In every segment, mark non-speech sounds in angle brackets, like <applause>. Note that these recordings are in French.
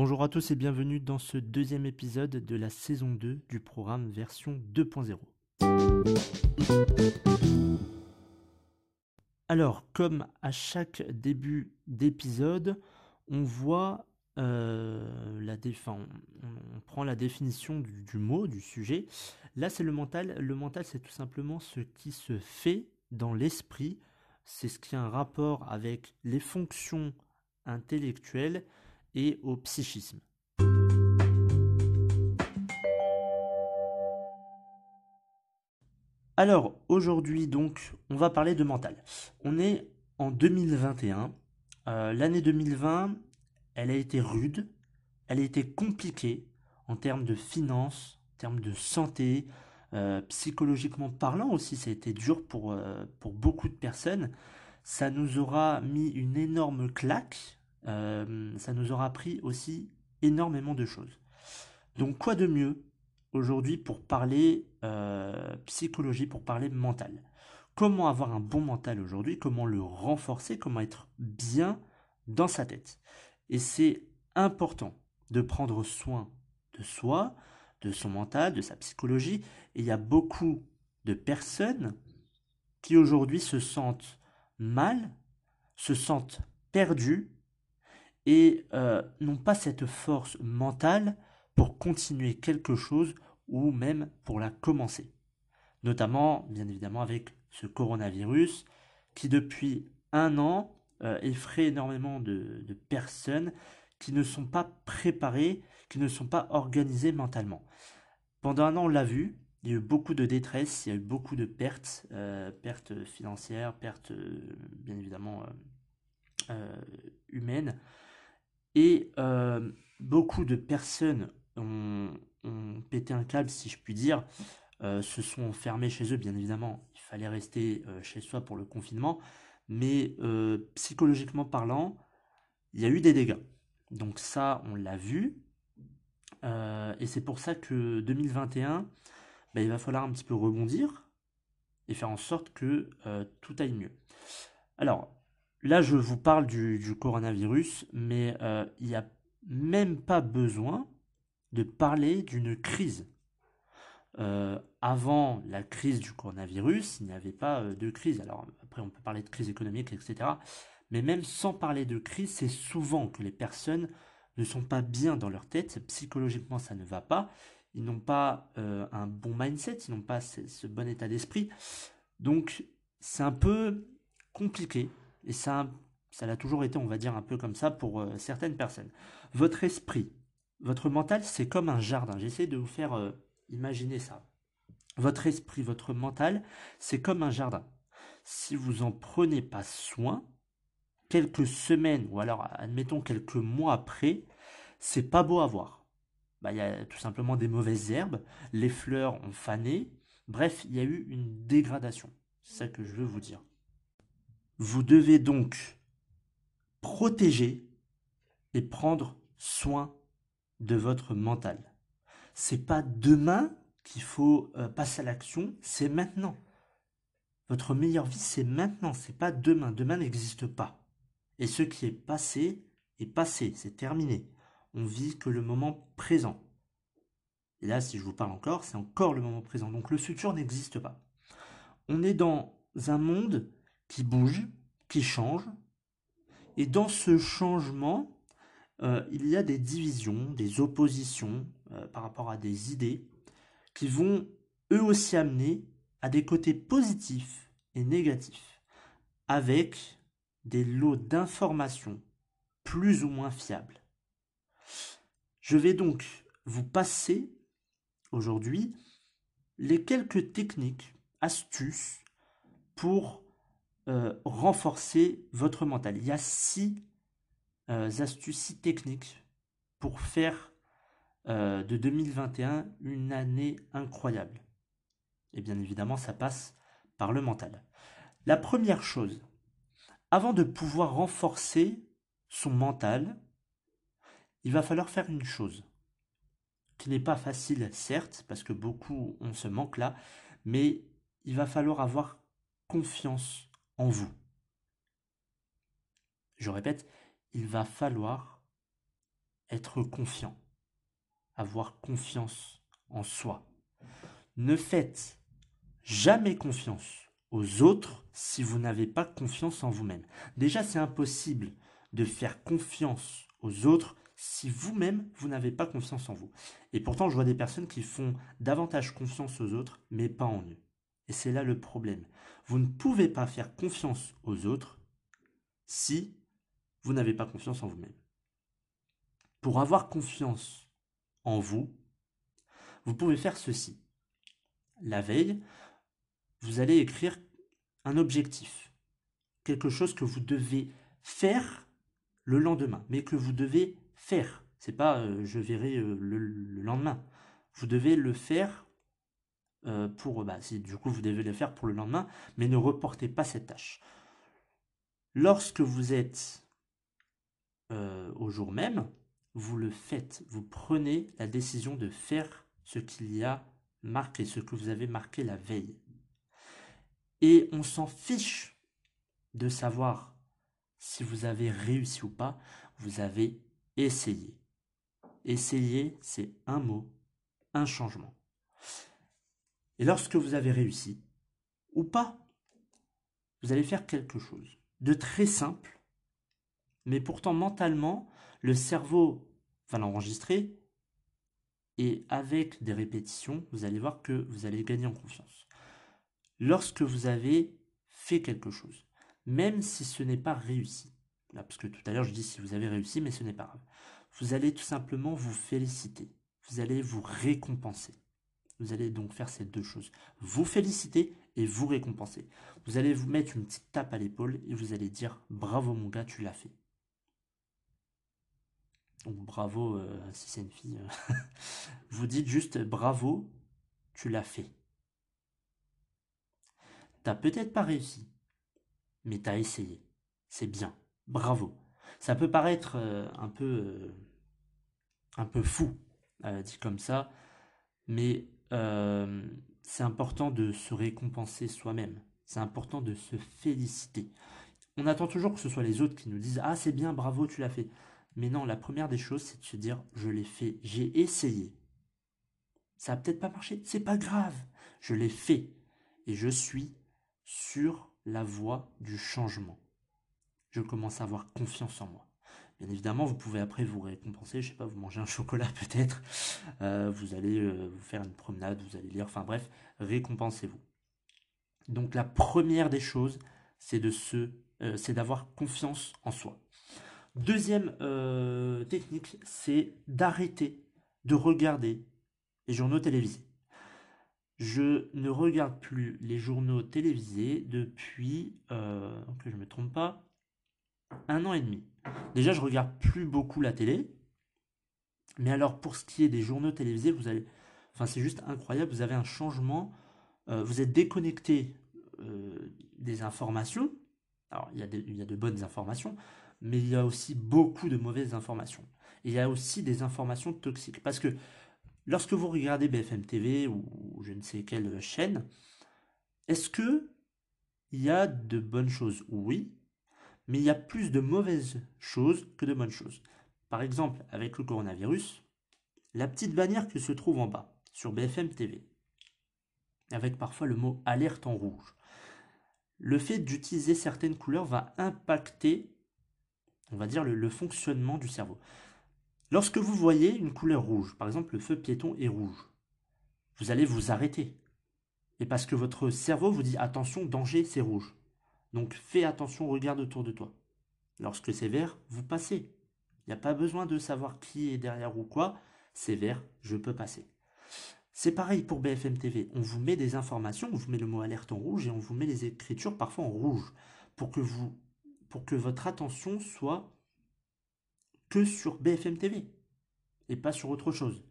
Bonjour à tous et bienvenue dans ce deuxième épisode de la saison 2 du programme version 2.0. Alors, comme à chaque début d'épisode, on voit euh, la on, prend la définition du, du, mot, du sujet. Là, c'est le mental. Le mental, c'est tout simplement ce qui se fait dans l'esprit. C'est ce qui a un rapport avec les fonctions intellectuelles au psychisme. Alors aujourd'hui donc on va parler de mental. On est en 2021. Euh, l'année 2020, elle a été rude, elle a été compliquée en termes de finances, en termes de santé, euh, psychologiquement parlant aussi, ça a été dur euh, pour beaucoup de personnes. Ça nous aura mis une énorme claque euh, ça nous aura appris aussi énormément de choses. Donc quoi de mieux aujourd'hui pour parler euh, psychologie, pour parler mental? Comment avoir un bon mental aujourd'hui? Comment le renforcer? Comment être bien dans sa tête? Et c'est important de prendre soin de soi, de son mental, de sa psychologie. Et il y a beaucoup de personnes qui aujourd'hui se sentent mal, se sentent perdues et euh, n'ont pas cette force mentale pour continuer quelque chose ou même pour la commencer. Notamment, bien évidemment, avec ce coronavirus qui depuis un an euh, effraie énormément de, personnes qui ne sont pas préparées, qui ne sont pas organisées mentalement. Pendant un an, on l'a vu, il y a eu beaucoup de détresse, il y a eu beaucoup de pertes, euh, pertes financières, pertes bien évidemment humaines. Et euh, beaucoup de personnes ont, pété un câble, si je puis dire, euh, se sont enfermés chez eux, bien évidemment. Il fallait rester euh, chez soi pour le confinement. Mais psychologiquement parlant, il y a eu des dégâts. Donc ça, on l'a vu. et c'est pour ça que 2021, ben, il va falloir un petit peu rebondir et faire en sorte que tout aille mieux. Alors, Là, je vous parle du, coronavirus, mais euh, il n'y a même pas besoin de parler d'une crise. Euh, avant la crise du coronavirus, il n'y avait pas euh, de crise. Alors après, on peut parler de crise économique, etc. Mais même sans parler de crise, c'est souvent que les personnes ne sont pas bien dans leur tête. Psychologiquement, ça ne va pas. Ils n'ont pas un bon mindset, ils n'ont pas ce bon état d'esprit. Donc, c'est un peu compliqué et ça, ça l'a toujours été, on va dire, un peu comme ça pour euh, certaines personnes. Votre esprit, votre mental, c'est comme un jardin. J'essaie de vous faire euh, imaginer ça. Votre esprit, votre mental, c'est comme un jardin. Si vous en prenez pas soin, quelques semaines ou alors admettons quelques mois après, c'est pas beau à voir. Bah, il y a tout simplement des mauvaises herbes, les fleurs ont fané, bref, il y a eu une dégradation. C'est ça que je veux vous dire. Vous devez donc protéger et prendre soin de votre mental. C'est pas demain qu'il faut euh, passer à l'action, c'est maintenant. Votre meilleure vie, c'est maintenant, c'est pas demain. Demain n'existe pas. Et ce qui est passé est passé, c'est terminé. On vit que le moment présent. Et là, si je vous parle encore, c'est encore le moment présent. Donc le futur n'existe pas. On est dans un monde qui bouge, qui change. Et dans ce changement, euh, il y a des divisions, des oppositions euh, par rapport à des idées qui vont eux aussi amener à des côtés positifs et négatifs, avec des lots d'informations plus ou moins fiables. Je vais donc vous passer aujourd'hui les quelques techniques, astuces pour euh, renforcer votre mental. Il y a six euh, astuces, six techniques pour faire euh, de 2021 une année incroyable. Et bien évidemment, ça passe par le mental. La première chose, avant de pouvoir renforcer son mental, il va falloir faire une chose qui n'est pas facile, certes, parce que beaucoup ont ce manque-là, mais il va falloir avoir confiance vous. Je répète, il va falloir être confiant, avoir confiance en soi. Ne faites jamais confiance aux autres si vous n'avez pas confiance en vous-même. Déjà, c'est impossible de faire confiance aux autres si vous-même, vous, n'avez pas confiance en vous. Et pourtant, je vois des personnes qui font davantage confiance aux autres, mais pas en eux. Et c'est là le problème. Vous ne pouvez pas faire confiance aux autres si vous n'avez pas confiance en vous-même. Pour avoir confiance en vous, vous pouvez faire ceci. La veille, vous allez écrire un objectif, quelque chose que vous devez faire le lendemain, mais que vous devez faire. C'est pas euh, je verrai euh, le, lendemain. Vous devez le faire euh, pour. Bah, du coup, vous devez le faire pour le lendemain, mais ne reportez pas cette tâche. Lorsque vous êtes au jour même, vous le faites. Vous prenez la décision de faire ce qu'il y a marqué, ce que vous avez marqué la veille. Et on s'en fiche de savoir si vous avez réussi ou pas. Vous avez Essayez. Essayer, c'est un mot, un changement. Et lorsque vous avez réussi, ou pas, vous allez faire quelque chose de très simple, mais pourtant mentalement, le cerveau va l'enregistrer et avec des répétitions, vous allez voir que vous allez gagner en confiance. Lorsque vous avez fait quelque chose, même si ce n'est pas réussi, parce que tout à l'heure je dis si vous avez réussi, mais ce n'est pas grave. Vous allez tout simplement vous féliciter. Vous allez vous récompenser. Vous allez donc faire ces deux choses. Vous féliciter et vous récompenser. Vous allez vous mettre une petite tape à l'épaule et vous allez dire bravo mon gars, tu l'as fait. Donc bravo euh, si c'est une fille. Euh, <laughs> vous dites juste bravo, tu l'as fait. T'as peut-être pas réussi, mais t'as essayé. C'est bien. Bravo. Ça peut paraître euh, un peu un peu fou dit comme ça, mais c'est important de se récompenser soi-même. C'est important de se féliciter. On attend toujours que ce soit les autres qui nous disent ah c'est bien, bravo, tu l'as fait. Mais non, la première des choses, c'est de se dire je l'ai fait, j'ai essayé. Ça n'a peut-être pas marché, c'est pas grave, je l'ai fait et je suis sur la voie du changement je commence à avoir confiance en moi. Bien évidemment, vous pouvez après vous récompenser, je sais pas, vous mangez un <laughs> chocolat peut-être, euh, vous allez euh, vous faire une promenade, vous allez lire, enfin bref, récompensez-vous. Donc la première des choses, c'est de se, euh, c'est d'avoir confiance en soi. Deuxième technique, c'est d'arrêter de regarder les journaux télévisés. Je ne regarde plus les journaux télévisés depuis, que je ne me trompe pas, un an et demi. Déjà, je regarde plus beaucoup la télé. Mais alors, pour ce qui est des journaux télévisés, vous allez. Enfin, c'est juste incroyable. Vous avez un changement. Euh, vous êtes déconnecté euh, des informations. Alors, il y, a il y a de bonnes informations, mais il y a aussi beaucoup de mauvaises informations. Il y a aussi des informations toxiques. Parce que lorsque vous regardez BFM TV ou je ne sais quelle chaîne, est-ce que il y a de bonnes choses? Oui, mais il y a plus de mauvaises choses que de bonnes choses. Par exemple, avec le coronavirus, la petite bannière qui se trouve en bas, sur BFM TV, avec parfois le mot alerte en rouge. Le fait d'utiliser certaines couleurs va impacter, on va dire, le, fonctionnement du cerveau. Lorsque vous voyez une couleur rouge, par exemple le feu piéton est rouge, vous allez vous arrêter. Et parce que votre cerveau vous dit attention, danger, c'est rouge. Donc fais attention, regarde autour de toi. Lorsque c'est vert, vous passez. Il n'y a pas besoin de savoir qui est derrière ou quoi. C'est vert, je peux passer. C'est pareil pour BFM TV. On vous met des informations, on vous met le mot alerte en rouge et on vous met les écritures parfois en rouge. pour que vous pour que votre attention soit que sur BFM TV et pas sur autre chose.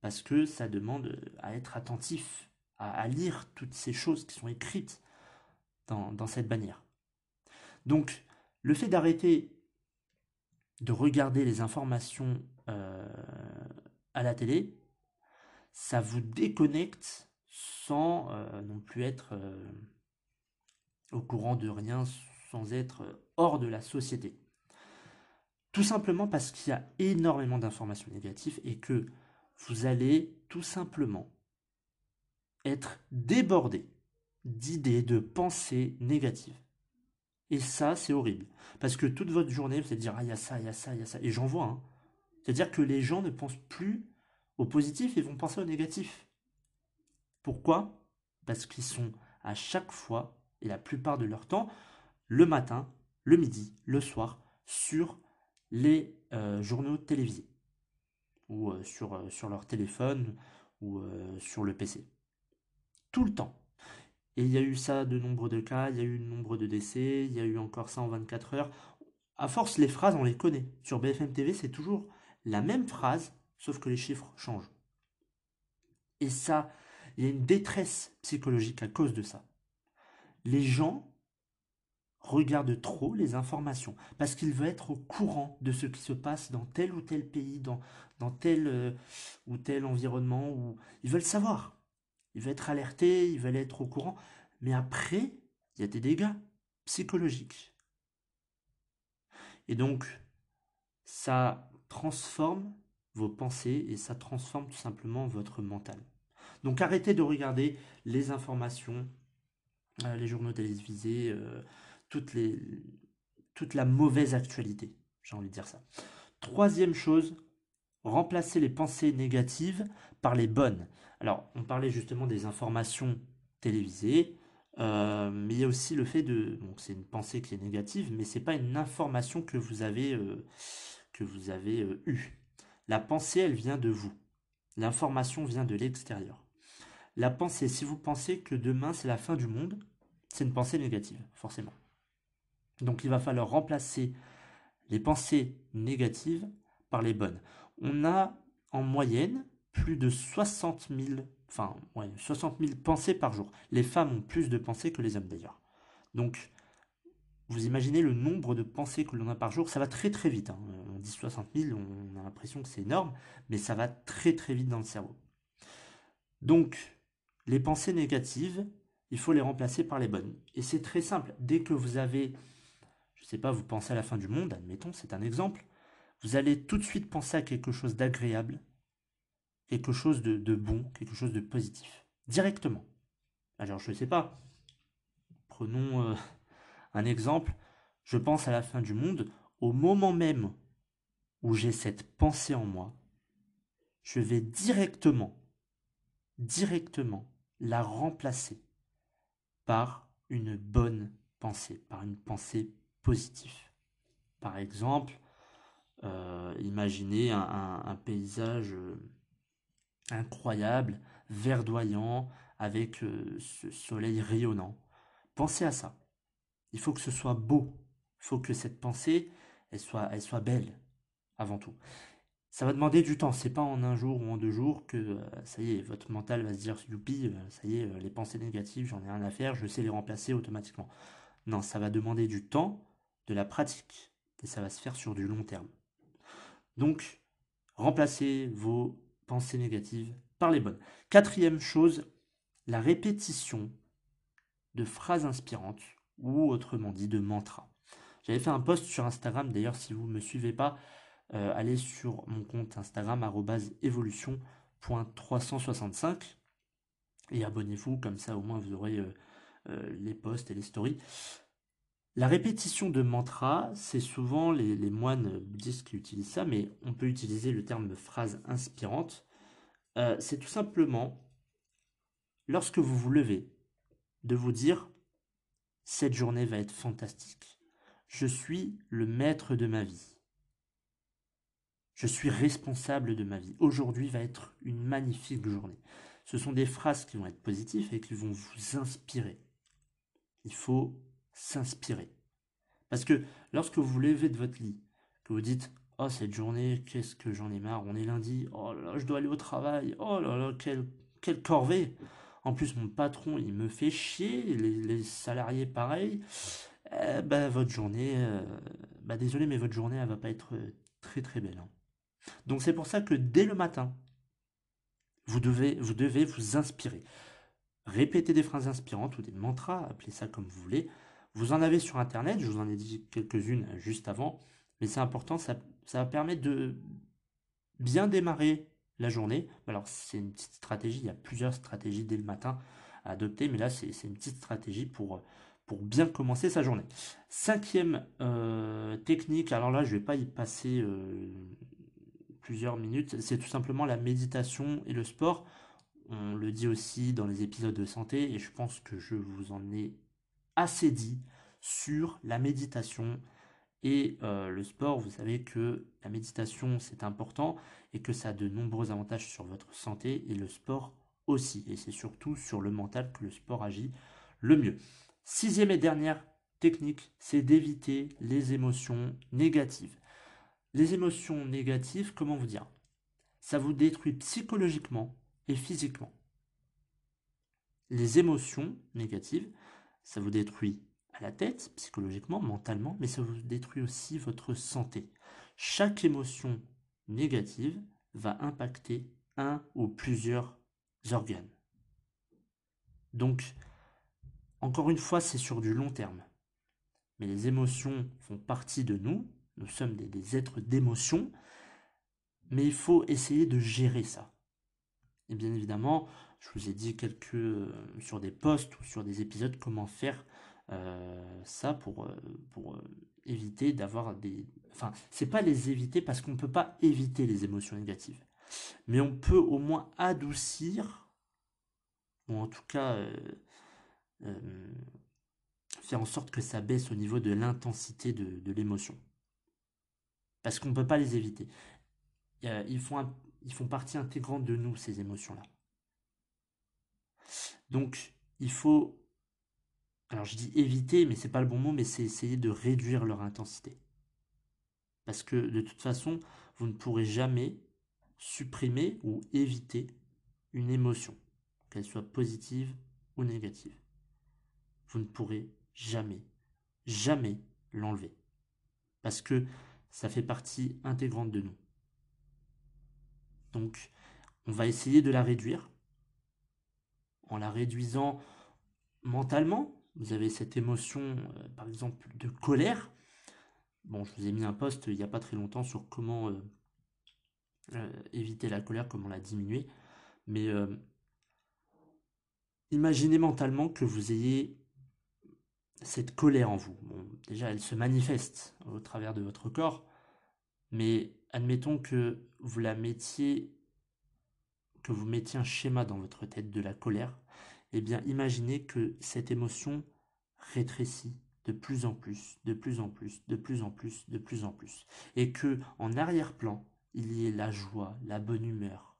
Parce que ça demande à être attentif, à, lire toutes ces choses qui sont écrites dans, cette bannière. Donc, le fait d'arrêter de regarder les informations euh, à la télé, ça vous déconnecte sans euh, non plus être euh, au courant de rien, sans être hors de la société. Tout simplement parce qu'il y a énormément d'informations négatives et que vous allez tout simplement être débordé d'idées, de pensées négatives. Et ça, c'est horrible. Parce que toute votre journée, vous allez dire, ah, il y a ça, il y a ça, il y a ça. Et j'en vois. Hein. C'est-à-dire que les gens ne pensent plus au positif et vont penser au négatif. Pourquoi? Parce qu'ils sont à chaque fois, et la plupart de leur temps, le matin, le midi, le soir, sur les euh, journaux télévisés ou euh, euh, sur leur téléphone ou sur le PC. Tout le temps. Et il y a eu ça de nombre de cas, il y a eu nombre de décès, il y a eu encore ça en 24 heures. À force, les phrases, on les connaît. Sur BFM TV, c'est toujours la même phrase, sauf que les chiffres changent. Et ça, il y a une détresse psychologique à cause de ça. Les gens regarde trop les informations parce qu'il veut être au courant de ce qui se passe dans tel ou tel pays, dans, tel euh, ou tel environnement. Où ils veulent savoir. Ils veulent être alertés, ils veulent être au courant. Mais après, il y a des dégâts psychologiques. Et donc, ça transforme vos pensées et ça transforme tout simplement votre mental. Donc arrêtez de regarder les informations, euh, les journaux télévisés, euh, toute la mauvaise actualité. J'ai envie de dire ça. Troisième chose, remplacer les pensées négatives par les bonnes. Alors, on parlait justement des informations télévisées, euh, mais il y a aussi le fait de, bon, c'est une pensée qui est négative, mais c'est pas une information que vous avez euh, que vous avez euh, eue. La pensée, elle vient de vous. L'information vient de l'extérieur. La pensée, si vous pensez que demain c'est la fin du monde, c'est une pensée négative, forcément. Donc il va falloir remplacer les pensées négatives par les bonnes. On a en moyenne plus de 60 000, enfin, 60 pensées par jour. Les femmes ont plus de pensées que les hommes d'ailleurs. Donc, vous imaginez le nombre de pensées que l'on a par jour, ça va très très vite. Hein. On dit 60 000, on a l'impression que c'est énorme, mais ça va très très vite dans le cerveau. Donc, les pensées négatives, il faut les remplacer par les bonnes. Et c'est très simple. Dès que vous avez je sais pas, vous pensez à la fin du monde, admettons, c'est un exemple, vous allez tout de suite penser à quelque chose d'agréable, quelque chose de, bon, quelque chose de positif, directement. Alors je ne sais pas, prenons euh, un exemple, je pense à la fin du monde, au moment même où j'ai cette pensée en moi, je vais directement, directement la remplacer par une bonne pensée, par une pensée positif. Par exemple, euh, imaginez un, paysage euh, incroyable, verdoyant, avec euh, ce soleil rayonnant. Pensez à ça. Il faut que ce soit beau. Il faut que cette pensée, elle soit, elle soit belle, avant tout. Ça va demander du temps. C'est pas en un jour ou en deux jours que ça y est, votre mental va se dire youpi, ça y est, les pensées négatives, j'en ai rien à faire, je sais les remplacer automatiquement. Non, ça va demander du temps de la pratique. Et ça va se faire sur du long terme. Donc, remplacez vos pensées négatives par les bonnes. Quatrième chose, la répétition de phrases inspirantes, ou autrement dit de mantras. J'avais fait un post sur Instagram, d'ailleurs si vous ne me suivez pas, euh, allez sur mon compte Instagram évolution.365 et abonnez-vous, comme ça au moins vous aurez euh, euh, les posts et les stories. La répétition de mantra, c'est souvent les, moines bouddhistes qui utilisent ça, mais on peut utiliser le terme phrase inspirante. Euh, c'est tout simplement, lorsque vous vous levez, de vous dire, cette journée va être fantastique. Je suis le maître de ma vie. Je suis responsable de ma vie. Aujourd'hui va être une magnifique journée. Ce sont des phrases qui vont être positives et qui vont vous inspirer. Il faut s'inspirer. Parce que lorsque vous vous levez de votre lit, que vous dites Oh, cette journée, qu'est-ce que j'en ai marre, on est lundi, oh là là, je dois aller au travail, oh là là, quelle, quelle corvée. En plus, mon patron, il me fait chier, les, salariés pareil. Eh ben, votre journée, euh, bah désolé, mais votre journée, elle va pas être très très belle. Hein. Donc c'est pour ça que dès le matin, vous devez, vous devez vous inspirer. Répétez des phrases inspirantes ou des mantras, appelez ça comme vous voulez. Vous en avez sur Internet, je vous en ai dit quelques-unes juste avant, mais c'est important, ça, ça va permettre de bien démarrer la journée. Alors c'est une petite stratégie, il y a plusieurs stratégies dès le matin à adopter, mais là c'est une petite stratégie pour, pour bien commencer sa journée. Cinquième euh, technique, alors là je ne vais pas y passer euh, plusieurs minutes, c'est tout simplement la méditation et le sport. On le dit aussi dans les épisodes de santé et je pense que je vous en ai assez dit sur la méditation, et euh, le sport, vous savez que la méditation, c'est important et que ça a de nombreux avantages sur votre santé et le sport aussi. Et c'est surtout sur le mental que le sport agit le mieux. Sixième et dernière technique, c'est d'éviter les émotions négatives. Les émotions négatives, comment vous dire? Ça vous détruit psychologiquement et physiquement. Les émotions négatives, ça vous détruit à la tête, psychologiquement, mentalement, mais ça vous détruit aussi votre santé. Chaque émotion négative va impacter un ou plusieurs organes. Donc, encore une fois, c'est sur du long terme. Mais les émotions font partie de nous, nous sommes des, êtres d'émotion, mais il faut essayer de gérer ça. Et bien évidemment, je vous ai dit quelques euh, sur des posts ou sur des épisodes comment faire euh, ça pour, euh, pour éviter d'avoir des... Enfin, c'est pas les éviter parce qu'on ne peut pas éviter les émotions négatives. Mais on peut au moins adoucir, ou en tout cas faire en sorte que ça baisse au niveau de l'intensité de, l'émotion. Parce qu'on ne peut pas les éviter. Ils font, ils font partie intégrante de nous, ces émotions-là. Donc, il faut alors je dis éviter, mais c'est pas le bon mot, mais c'est essayer de réduire leur intensité. Parce que de toute façon, vous ne pourrez jamais supprimer ou éviter une émotion, qu'elle soit positive ou négative. Vous ne pourrez jamais, jamais l'enlever. Parce que ça fait partie intégrante de nous. Donc, on va essayer de la réduire la réduisant mentalement, vous avez cette émotion, euh, par exemple, de colère. Bon, je vous ai mis un post il n'y a pas très longtemps sur comment euh, euh, éviter la colère, comment la diminuer. Mais imaginez mentalement que vous ayez cette colère en vous. Déjà, elle se manifeste au travers de votre corps, mais admettons que vous la mettiez, que vous mettiez un schéma dans votre tête de la colère eh bien imaginez que cette émotion rétrécit de plus en plus, de plus en plus, de plus en plus, de plus en plus. Et que en arrière-plan, il y ait la joie, la bonne humeur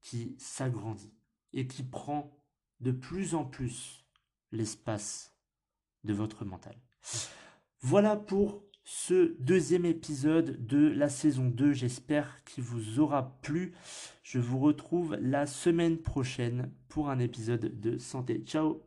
qui s'agrandit et qui prend de plus en plus l'espace de votre mental. Voilà pour ce deuxième épisode de la saison 2. J'espère qu'il vous aura plu. Je vous retrouve la semaine prochaine pour un épisode de santé. Ciao